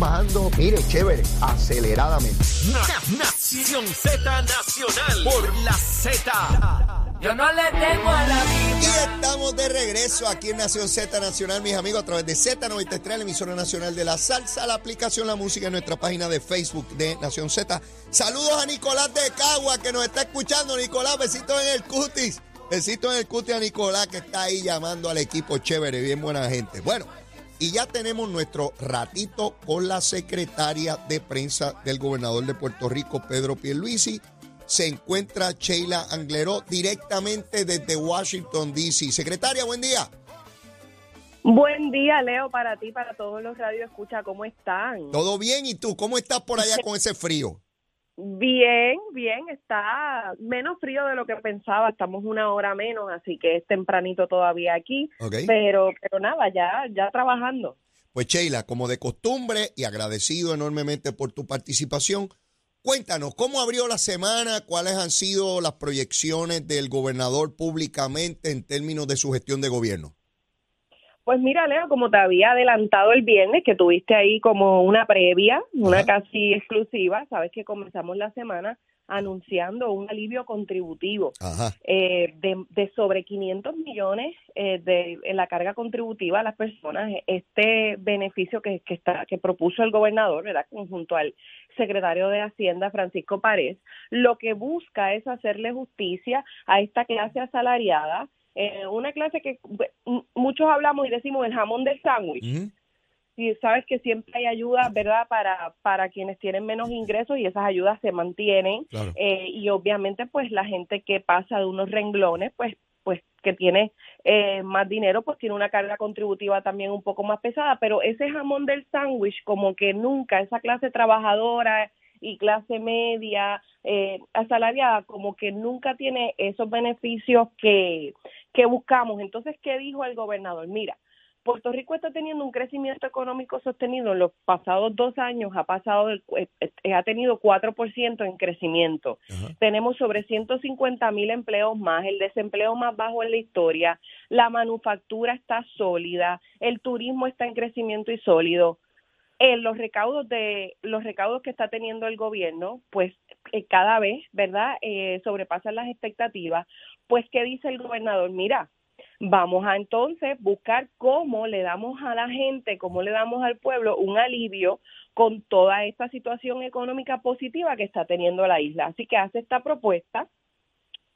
bajando, mire, chévere, aceleradamente. Nación Z Nacional por la Z. Yo no le temo a la Y vida. estamos de regreso aquí en Nación Z Nacional, mis amigos, a través de Z93, la emisora nacional de la salsa, la aplicación La Música en nuestra página de Facebook de Nación Z. Saludos a Nicolás de Cagua que nos está escuchando. Nicolás, besitos en el cutis. Besitos en el cutis a Nicolás que está ahí llamando al equipo chévere, bien buena gente. Bueno, y ya tenemos nuestro ratito con la secretaria de prensa del gobernador de Puerto Rico, Pedro Pierluisi. Se encuentra Sheila Angleró directamente desde Washington, D.C. Secretaria, buen día. Buen día, Leo, para ti, para todos los radios escucha, ¿cómo están? ¿Todo bien? ¿Y tú? ¿Cómo estás por allá con ese frío? Bien, bien, está menos frío de lo que pensaba, estamos una hora menos, así que es tempranito todavía aquí, pero pero nada, ya ya trabajando. Pues Sheila, como de costumbre y agradecido enormemente por tu participación, cuéntanos cómo abrió la semana, cuáles han sido las proyecciones del gobernador públicamente en términos de su gestión de gobierno. Pues mira, Leo, como te había adelantado el viernes, que tuviste ahí como una previa, una Ajá. casi exclusiva, sabes que comenzamos la semana anunciando un alivio contributivo. Eh, de, de sobre 500 millones eh, de la carga contributiva a las personas este beneficio que, que está que propuso el gobernador verdad junto al secretario de Hacienda Francisco Párez lo que busca es hacerle justicia a esta clase asalariada eh, una clase que muchos hablamos y decimos el jamón del sándwich y sabes que siempre hay ayuda, ¿verdad?, para, para quienes tienen menos ingresos y esas ayudas se mantienen. Claro. Eh, y obviamente, pues la gente que pasa de unos renglones, pues pues que tiene eh, más dinero, pues tiene una carga contributiva también un poco más pesada, pero ese jamón del sándwich, como que nunca, esa clase trabajadora y clase media, eh, asalariada, como que nunca tiene esos beneficios que, que buscamos. Entonces, ¿qué dijo el gobernador? Mira, Puerto Rico está teniendo un crecimiento económico sostenido en los pasados dos años, ha pasado, eh, eh, ha tenido 4% en crecimiento. Ajá. Tenemos sobre 150 mil empleos más, el desempleo más bajo en la historia, la manufactura está sólida, el turismo está en crecimiento y sólido. Los recaudos de los recaudos que está teniendo el gobierno, pues eh, cada vez, ¿verdad? Eh, sobrepasan las expectativas. Pues qué dice el gobernador, mira, vamos a entonces buscar cómo le damos a la gente, cómo le damos al pueblo un alivio con toda esta situación económica positiva que está teniendo la isla. Así que hace esta propuesta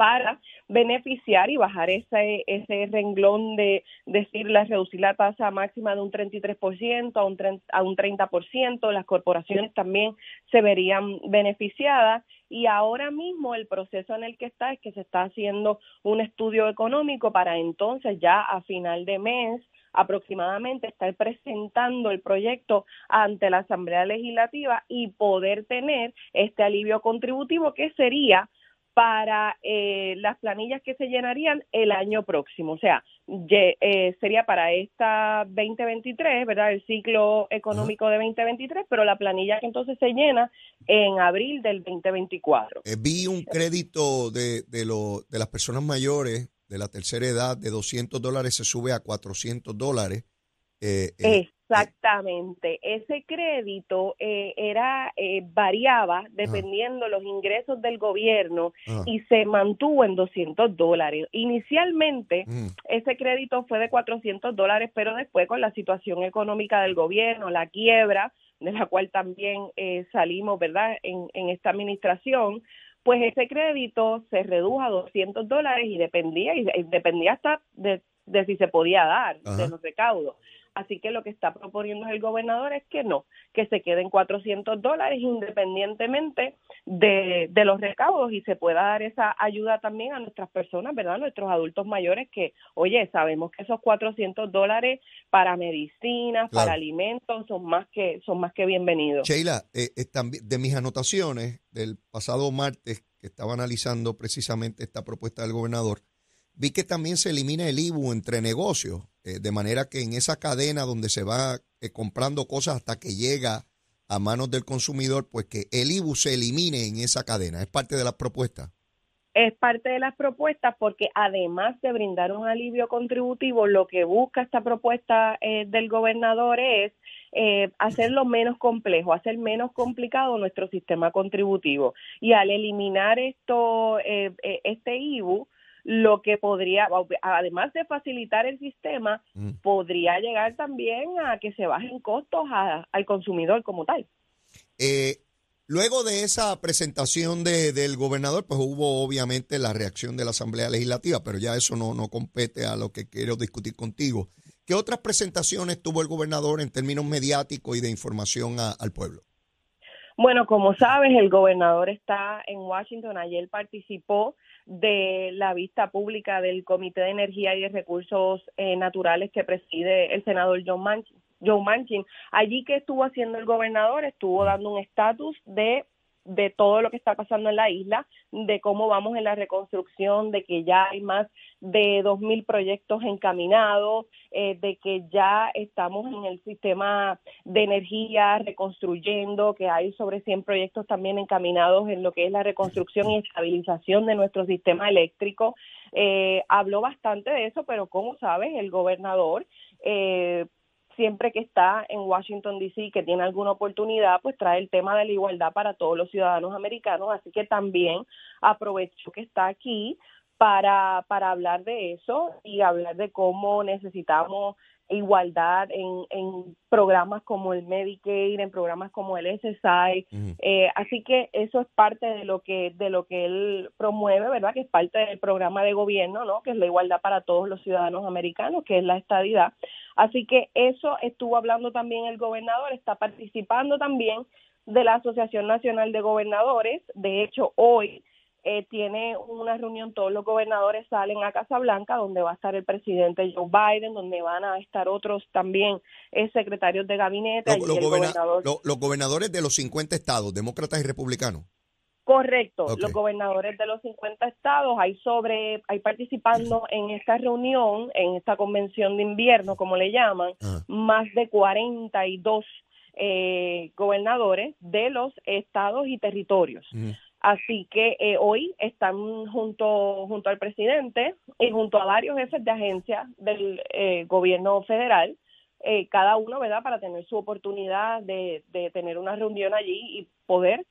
para beneficiar y bajar ese ese renglón de decirle reducir la tasa máxima de un 33% a un 30, a un 30%, las corporaciones también se verían beneficiadas. Y ahora mismo el proceso en el que está es que se está haciendo un estudio económico para entonces ya a final de mes aproximadamente estar presentando el proyecto ante la Asamblea Legislativa y poder tener este alivio contributivo que sería para eh, las planillas que se llenarían el año próximo. O sea, ye- eh, sería para esta 2023, ¿verdad? El ciclo económico de 2023, pero la planilla que entonces se llena en abril del 2024. Eh, vi un crédito de, de, lo- de las personas mayores de la tercera edad de 200 dólares se sube a 400 dólares. Eh, eh, Exactamente. Ese crédito eh, era eh, variaba dependiendo los ingresos del gobierno ah, y se mantuvo en 200 dólares. Inicialmente mm, ese crédito fue de 400 dólares, pero después con la situación económica del gobierno, la quiebra, de la cual también eh, salimos, ¿verdad?, en, en esta administración, pues ese crédito se redujo a 200 dólares y dependía, y, y dependía hasta de, de si se podía dar, Ajá. de los recaudos. Así que lo que está proponiendo el gobernador es que no, que se queden 400 dólares independientemente de, de los recaudos y se pueda dar esa ayuda también a nuestras personas, ¿verdad? Nuestros adultos mayores que, oye, sabemos que esos 400 dólares para medicinas, Claro. para alimentos son más que son más que bienvenidos. Sheila, eh, eh, de mis anotaciones del pasado martes que estaba analizando precisamente esta propuesta del gobernador, vi que también se elimina el IBU entre negocios, eh, de manera que en esa cadena donde se va eh, comprando cosas hasta que llega a manos del consumidor, pues que el IBU se elimine en esa cadena. Es parte de la propuesta. es parte de las propuestas porque además de brindar un alivio contributivo, lo que busca esta propuesta eh, del gobernador es eh, hacerlo menos complejo, hacer menos complicado nuestro sistema contributivo. Y al eliminar esto, eh, este IBU, lo que podría, además de facilitar el sistema, mm. podría llegar también a que se bajen costos al consumidor como tal. Eh, Luego de esa presentación de, del gobernador, pues hubo obviamente la reacción de la Asamblea Legislativa, pero ya eso no, no compete a lo que quiero discutir contigo. ¿Qué otras presentaciones tuvo el gobernador en términos mediáticos y de información al pueblo? Bueno, como sabes, el gobernador está en Washington. Ayer participó de la vista pública del Comité de Energía y de Recursos eh, Naturales que preside el senador John Manchin. Joe Manchin. Allí que estuvo haciendo el gobernador, estuvo dando un estatus de de todo lo que está pasando en la isla, de cómo vamos en la reconstrucción, de que ya hay más de 2.000 proyectos encaminados, eh, de que ya estamos en el sistema de energía reconstruyendo, que hay sobre 100 proyectos también encaminados en lo que es la reconstrucción y estabilización de nuestro sistema eléctrico. Eh, habló bastante de eso, pero como sabes, el gobernador eh, siempre que está en Washington, D.C., que tiene alguna oportunidad, pues trae el tema de la igualdad para todos los ciudadanos americanos. Así que también aprovecho que está aquí para, para hablar de eso y hablar de cómo necesitamos igualdad en, en programas como el Medicaid, en programas como el SSI. eh, así que eso es parte de lo que de lo que él promueve, ¿verdad? Que es parte del programa de gobierno, ¿no? Que es la igualdad para todos los ciudadanos americanos, que es la estadidad. Así que eso estuvo hablando también el gobernador, está participando también de la Asociación Nacional de Gobernadores. De hecho, hoy eh, tiene una reunión, todos los gobernadores salen a Casa Blanca, donde va a estar el presidente Joe Biden, donde van a estar otros también eh, secretarios de gabinete. Los, los, gobernadores de los 50 estados, demócratas y republicanos. Correcto, los gobernadores de los 50 estados, hay sobre, hay participando en esta reunión, en esta convención de invierno, como le llaman, ah. más de 42 eh, gobernadores de los estados y territorios. Así que eh, hoy están junto, junto al presidente y junto a varios jefes de agencias del eh, gobierno federal, eh, cada uno, ¿verdad?, para tener su oportunidad de, de tener una reunión allí y poder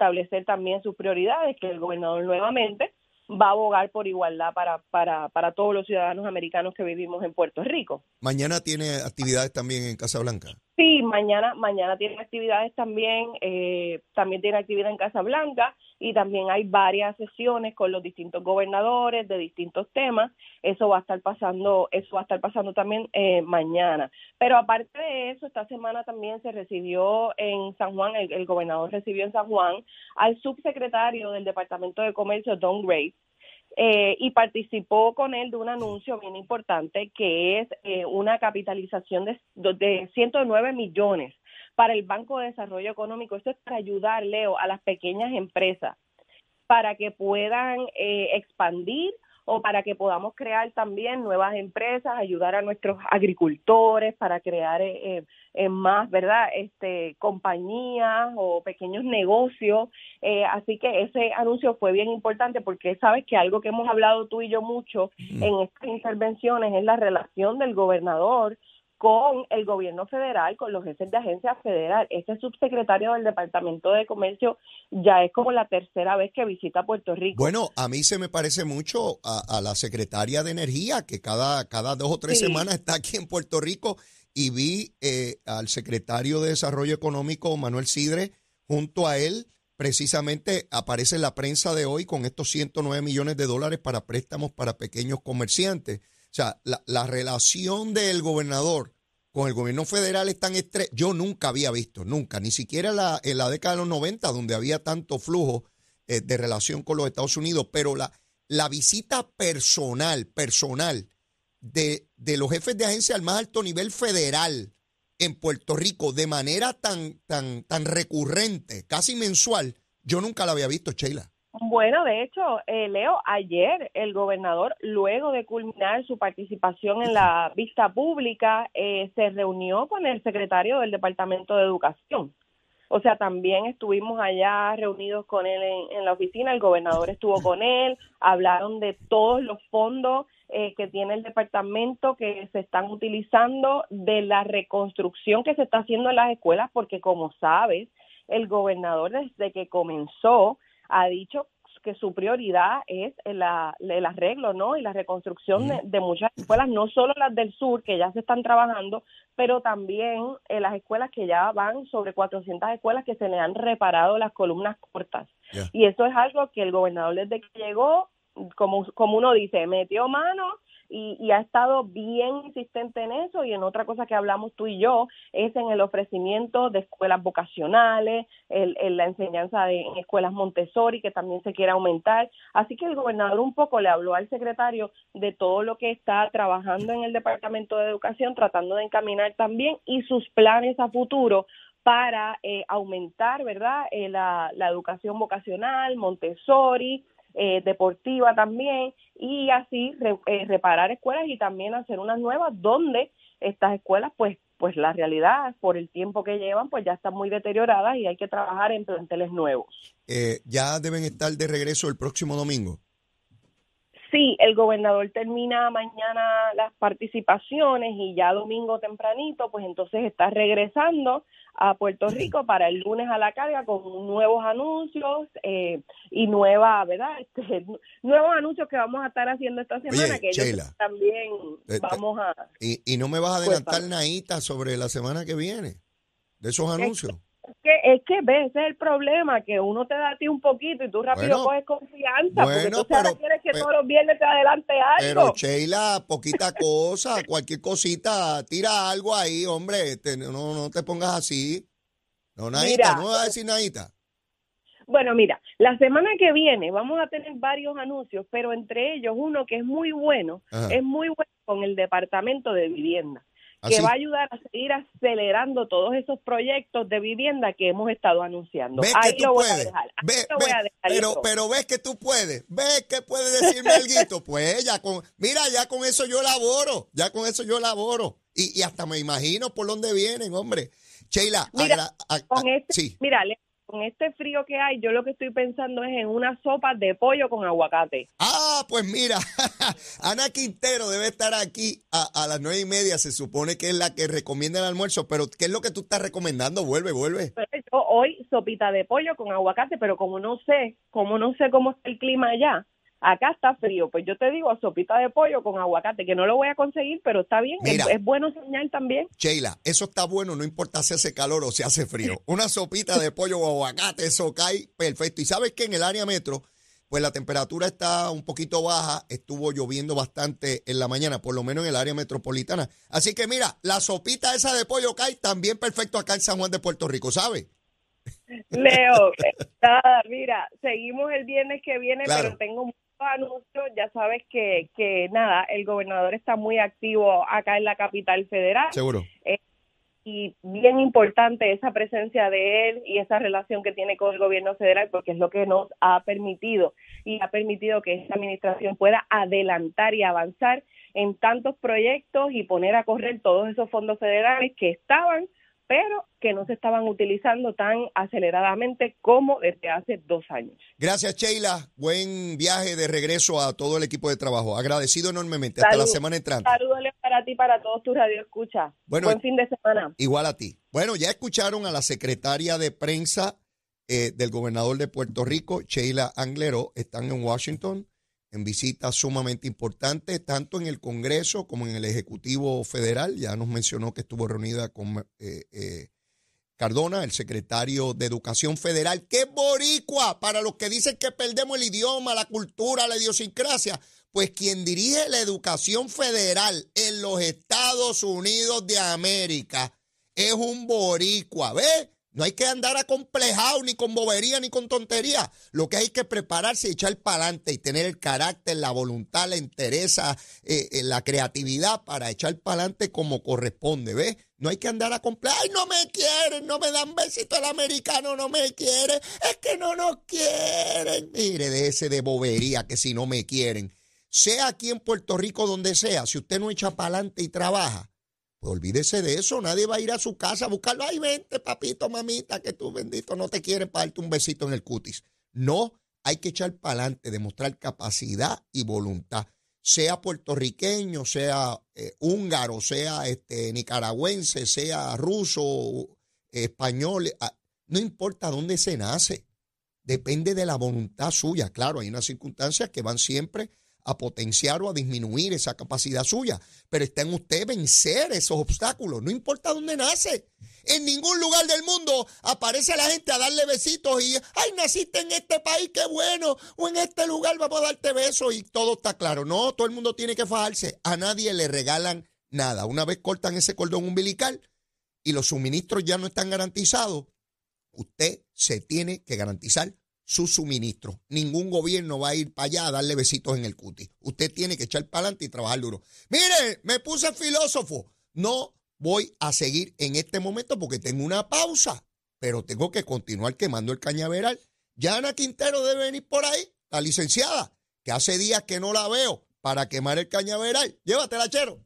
establecer también sus prioridades, que el gobernador nuevamente va a abogar por igualdad para, para, para todos los ciudadanos americanos que vivimos en Puerto Rico. Mañana tiene actividades también en Casa Blanca. Sí, mañana, mañana tiene actividades también, eh, también tiene actividad en Casa Blanca y también hay varias sesiones con los distintos gobernadores de distintos temas. Eso va a estar pasando, eso va a estar pasando también eh, mañana. Pero aparte de eso, esta semana también se recibió en San Juan, el, el gobernador recibió en San Juan al subsecretario del Departamento de Comercio, Don Gray, eh, y participó con él de un anuncio bien importante que es eh, una capitalización de, de 109 millones para el Banco de Desarrollo Económico. Esto es para ayudar, Leo, a las pequeñas empresas para que puedan eh, expandir o para que podamos crear también nuevas empresas, ayudar a nuestros agricultores para crear eh, eh, más, ¿verdad? Este, compañías o pequeños negocios. Eh, así que ese anuncio fue bien importante porque sabes que algo que hemos hablado tú y yo mucho en estas intervenciones es la relación del gobernador con el gobierno federal, con los jefes de agencia federal. Este subsecretario del Departamento de Comercio ya es como la tercera vez que visita Puerto Rico. Bueno, a mí se me parece mucho a, la secretaria de Energía, que cada, cada dos o tres semanas está aquí en Puerto Rico, y vi eh, al secretario de Desarrollo Económico, Manuel Sidre, junto a él. Precisamente aparece en la prensa de hoy con estos 109 millones de dólares para préstamos para pequeños comerciantes. O sea, la, relación del gobernador con el gobierno federal es tan estrecha. Yo nunca había visto, nunca, ni siquiera la, en la década de los 90, donde había tanto flujo eh, de relación con los Estados Unidos, pero la, la visita personal, personal de, de los jefes de agencia al más alto nivel federal en Puerto Rico de manera tan, tan, tan recurrente, casi mensual, yo nunca la había visto, Sheila. Bueno, de hecho, eh, Leo, ayer el gobernador, luego de culminar su participación en la vista pública, eh, se reunió con el secretario del Departamento de Educación. O sea, también estuvimos allá reunidos con él en, la oficina, el gobernador estuvo con él, hablaron de todos los fondos eh, que tiene el departamento que se están utilizando, de la reconstrucción que se está haciendo en las escuelas, porque como sabes, el gobernador desde que comenzó ha dicho que su prioridad es el, arreglo ¿no? y la reconstrucción de, muchas escuelas, no solo las del sur, que ya se están trabajando, pero también en las escuelas que ya van sobre 400 escuelas que se le han reparado las columnas cortas. Y eso es algo que el gobernador desde que llegó, como, como uno dice, metió mano y, ha estado bien insistente en eso y en otra cosa que hablamos tú y yo es en el ofrecimiento de escuelas vocacionales, en la enseñanza de en escuelas Montessori que también se quiere aumentar. Así que el gobernador un poco le habló al secretario de todo lo que está trabajando en el Departamento de Educación, tratando de encaminar también y sus planes a futuro para eh, aumentar, ¿verdad?, eh, la, la educación vocacional, Montessori, eh, deportiva también y así eh, reparar escuelas y también hacer unas nuevas donde estas escuelas pues pues la realidad por el tiempo que llevan pues ya están muy deterioradas y hay que trabajar en planteles nuevos. Eh, ya deben estar de regreso el próximo domingo. Sí, el gobernador termina mañana las participaciones y ya domingo tempranito, pues entonces está regresando a Puerto Rico para el lunes a la carga con nuevos anuncios eh, y nueva, ¿verdad? Este, nuevos anuncios que vamos a estar haciendo esta semana, que ellos también eh, vamos a... Y, y no me vas a pues, adelantar, Naita, sobre la semana que viene, de esos anuncios que, es que ves, ese es el problema, que uno te da a ti un poquito y tú rápido coges confianza, porque tú quieres que todos los viernes te adelante algo. Pero Sheila, poquita cosa, cualquier cosita, tira algo ahí, hombre, no, no te pongas así. No, Naita, no vas a decir Naita. Bueno, mira, la semana que viene vamos a tener varios anuncios, pero entre ellos uno que es muy bueno, es muy bueno con el Departamento de Vivienda que va a ayudar a seguir acelerando todos esos proyectos de vivienda que hemos estado anunciando. Ahí lo voy a dejar. pero, pero ves que tú puedes, ves que puedes decirme algo. pues ya con, mira, ya con eso yo laboro, ya con eso yo laboro. Y, y hasta me imagino por dónde vienen, hombre. Sheila, mira, con este, sí. mira, con este frío que hay, yo lo que estoy pensando es en una sopa de pollo con aguacate. Ah, pues mira, Ana Quintero debe estar aquí a, las nueve y media, se supone que es la que recomienda el almuerzo, pero ¿qué es lo que tú estás recomendando? Vuelve, vuelve. Yo hoy sopita de pollo con aguacate, pero como no sé, como no sé cómo está el clima allá, acá está frío, pues yo te digo sopita de pollo con aguacate, que no lo voy a conseguir, pero está bien, es, bueno soñar también. Sheila, eso está bueno, no importa si hace calor o si hace frío. Una sopita de pollo o aguacate, eso cae perfecto. Y sabes que en el área metro, pues la temperatura está un poquito baja, estuvo lloviendo bastante en la mañana, por lo menos en el área metropolitana. Así que mira, la sopita esa de pollo cae también perfecto acá en San Juan de Puerto Rico, ¿sabes? Leo, nada, mira, seguimos el viernes que viene, pero tengo anuncios, ya sabes que, que nada, el gobernador está muy activo acá en la capital federal. Seguro. Eh, y bien importante esa presencia de él y esa relación que tiene con el gobierno federal porque es lo que nos ha permitido y ha permitido que esta administración pueda adelantar y avanzar en tantos proyectos y poner a correr todos esos fondos federales que estaban pero que no se estaban utilizando tan aceleradamente como desde hace dos años. Gracias, Sheila. Buen viaje de regreso a todo el equipo de trabajo. Agradecido enormemente. Hasta la semana entrante. Saludos para ti, para todos tus radioescuchas. Bueno, Buen fin de semana. Igual a ti. Bueno, ya escucharon a la secretaria de prensa eh, del gobernador de Puerto Rico, Sheila Anglero. Están en Washington en visitas sumamente importantes, tanto en el Congreso como en el Ejecutivo Federal. Ya nos mencionó que estuvo reunida con eh, eh, Cardona, el secretario de Educación Federal, es boricua, para los que dicen que perdemos el idioma, la cultura, la idiosincrasia. Pues quien dirige la educación federal en los Estados Unidos de América es un boricua, ¿ves? No hay que andar acomplejado ni con bobería ni con tontería. Lo que hay que prepararse y echar para adelante y tener el carácter, la voluntad, la interesa, eh, eh, la creatividad para echar para adelante como corresponde, ¿ves? No hay que andar acomplejado. Ay, no me quieren, no me dan besito el americano, no me quiere. Es que no nos quieren. Mire, de ese de bobería que si no me quieren. Sea aquí en Puerto Rico donde sea, si usted no echa para adelante y trabaja, Pues olvídese de eso, nadie va a ir a su casa a buscarlo. Ay, vente, papito, mamita, que tú bendito no te quieren para darte un besito en el cutis. No, hay que echar para adelante, demostrar capacidad y voluntad. Sea puertorriqueño, sea eh, húngaro, sea este, nicaragüense, sea ruso, español, no importa dónde se nace, depende de la voluntad suya. Claro, hay unas circunstancias que van siempre a potenciar o a disminuir esa capacidad suya, pero está en usted vencer esos obstáculos, no importa dónde nace. En ningún lugar del mundo aparece la gente a darle besitos y, ay, naciste en este país, qué bueno, o en este lugar vamos a darte besos y todo está claro. No, todo el mundo tiene que fajarse, a nadie le regalan nada. Una vez cortan ese cordón umbilical y los suministros ya no están garantizados, usted se tiene que garantizar su suministro. Ningún gobierno va a ir para allá a darle besitos en el cuti. Usted tiene que echar para adelante y trabajar duro. Mire, me puse filósofo. No voy a seguir en este momento porque tengo una pausa, pero tengo que continuar quemando el cañaveral. Yana Quintero debe venir por ahí, la licenciada, que hace días que no la veo para quemar el cañaveral. Llévatela, chero.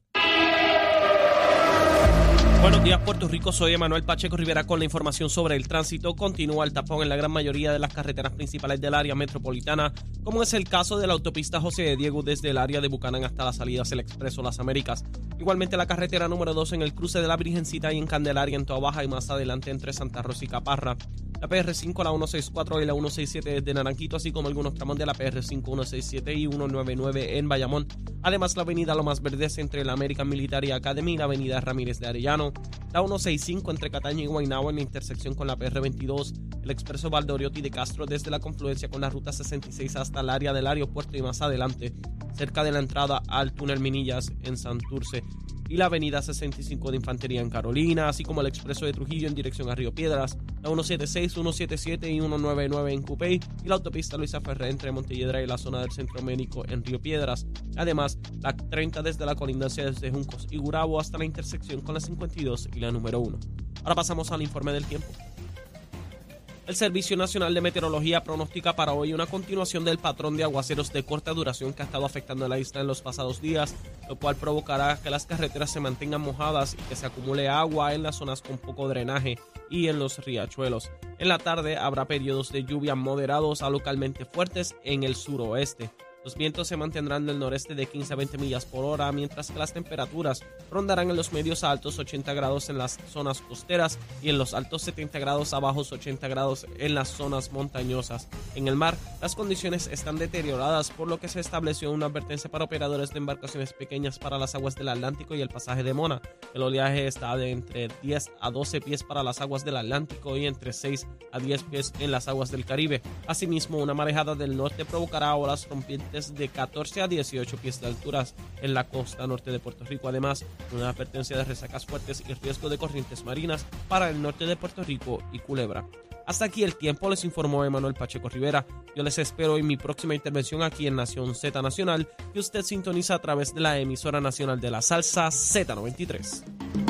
Buenos días, Puerto Rico. Soy Emanuel Pacheco Rivera con la información sobre el tránsito. Continúa el tapón en la gran mayoría de las carreteras principales del área metropolitana, como es el caso de la autopista José de Diego desde el área de Bucanán hasta la salida hacia el Expreso Las Américas. Igualmente la carretera número 2 en el cruce de la Virgencita y en Candelaria en Toa Baja y más adelante entre Santa Rosa y Caparra. La PR5, la 164 y la 167 de Naranquito, así como algunos tramos de la PR5, 167 y 199 en Bayamón. Además, la avenida Lomas Verdes entre la American Military Academy y la avenida Ramírez de Arellano. La 165 entre Cataño y Guaynabo en la intersección con la PR22. El expreso Valdoriotti de Castro desde la confluencia con la ruta 66 hasta el área del aeropuerto y más adelante, cerca de la entrada al túnel Minillas en Santurce y la avenida 65 de Infantería en Carolina, así como el expreso de Trujillo en dirección a Río Piedras, la 176, 177 y 199 en Cupey y la autopista Luisa Ferré entre Montelledra y la zona del Centro Médico en Río Piedras. Además, la 30 desde la colindancia desde Juncos y Gurabo hasta la intersección con la 52 y la número 1. Ahora pasamos al informe del tiempo. El Servicio Nacional de Meteorología pronostica para hoy una continuación del patrón de aguaceros de corta duración que ha estado afectando a la isla en los pasados días, lo cual provocará que las carreteras se mantengan mojadas y que se acumule agua en las zonas con poco drenaje y en los riachuelos. En la tarde habrá periodos de lluvia moderados a localmente fuertes en el suroeste. Los vientos se mantendrán del noreste de 15 a 20 millas por hora, mientras que las temperaturas rondarán en los medios a altos 80 grados en las zonas costeras y en los altos 70 grados a bajos 80 grados en las zonas montañosas. En el mar, las condiciones están deterioradas, por lo que se estableció una advertencia para operadores de embarcaciones pequeñas para las aguas del Atlántico y el pasaje de Mona. El oleaje está de entre 10 a 12 pies para las aguas del Atlántico y entre 6 a 10 pies en las aguas del Caribe. Asimismo, una marejada del norte provocará olas rompientes de 14 a 18 pies de alturas en la costa norte de Puerto Rico. Además, una advertencia de resacas fuertes y riesgo de corrientes marinas para el norte de Puerto Rico y Culebra. Hasta aquí el tiempo, les informó Emanuel Pacheco Rivera. Yo les espero en mi próxima intervención aquí en Nación Z Nacional, que usted sintoniza a través de la emisora nacional de la salsa Z93.